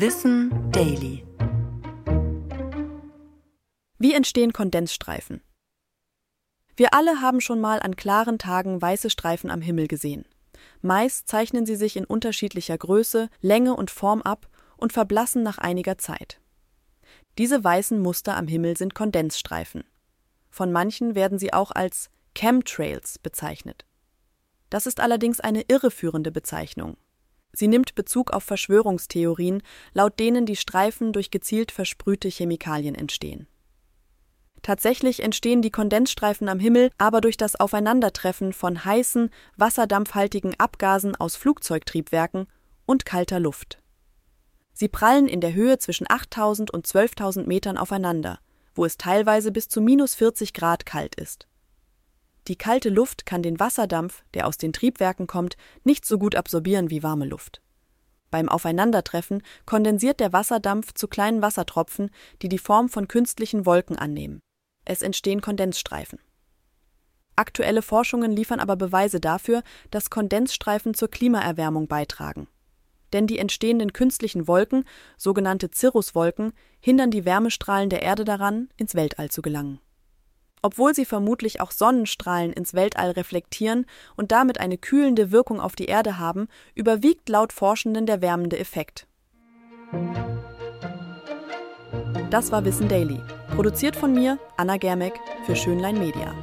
Wissen Daily. Wie entstehen Kondensstreifen? Wir alle haben schon mal an klaren Tagen weiße Streifen am Himmel gesehen. Meist zeichnen sie sich in unterschiedlicher Größe, Länge und Form ab und verblassen nach einiger Zeit. Diese weißen Muster am Himmel sind Kondensstreifen. Von manchen werden sie auch als Chemtrails bezeichnet. Das ist allerdings eine irreführende Bezeichnung. Sie nimmt Bezug auf Verschwörungstheorien, laut denen die Streifen durch gezielt versprühte Chemikalien entstehen. Tatsächlich entstehen die Kondensstreifen am Himmel aber durch das Aufeinandertreffen von heißen, wasserdampfhaltigen Abgasen aus Flugzeugtriebwerken und kalter Luft. Sie prallen in der Höhe zwischen 8000 und 12.000 Metern aufeinander, wo es teilweise bis zu minus 40 Grad kalt ist. Die kalte Luft kann den Wasserdampf, der aus den Triebwerken kommt, nicht so gut absorbieren wie warme Luft. Beim Aufeinandertreffen kondensiert der Wasserdampf zu kleinen Wassertropfen, die die Form von künstlichen Wolken annehmen. Es entstehen Kondensstreifen. Aktuelle Forschungen liefern aber Beweise dafür, dass Kondensstreifen zur Klimaerwärmung beitragen. Denn die entstehenden künstlichen Wolken, sogenannte Cirruswolken, hindern die Wärmestrahlen der Erde daran, ins Weltall zu gelangen. Obwohl sie vermutlich auch Sonnenstrahlen ins Weltall reflektieren und damit eine kühlende Wirkung auf die Erde haben, überwiegt laut Forschenden der wärmende Effekt. Das war Wissen Daily, produziert von mir, Anna Germeck, für Schönlein Media.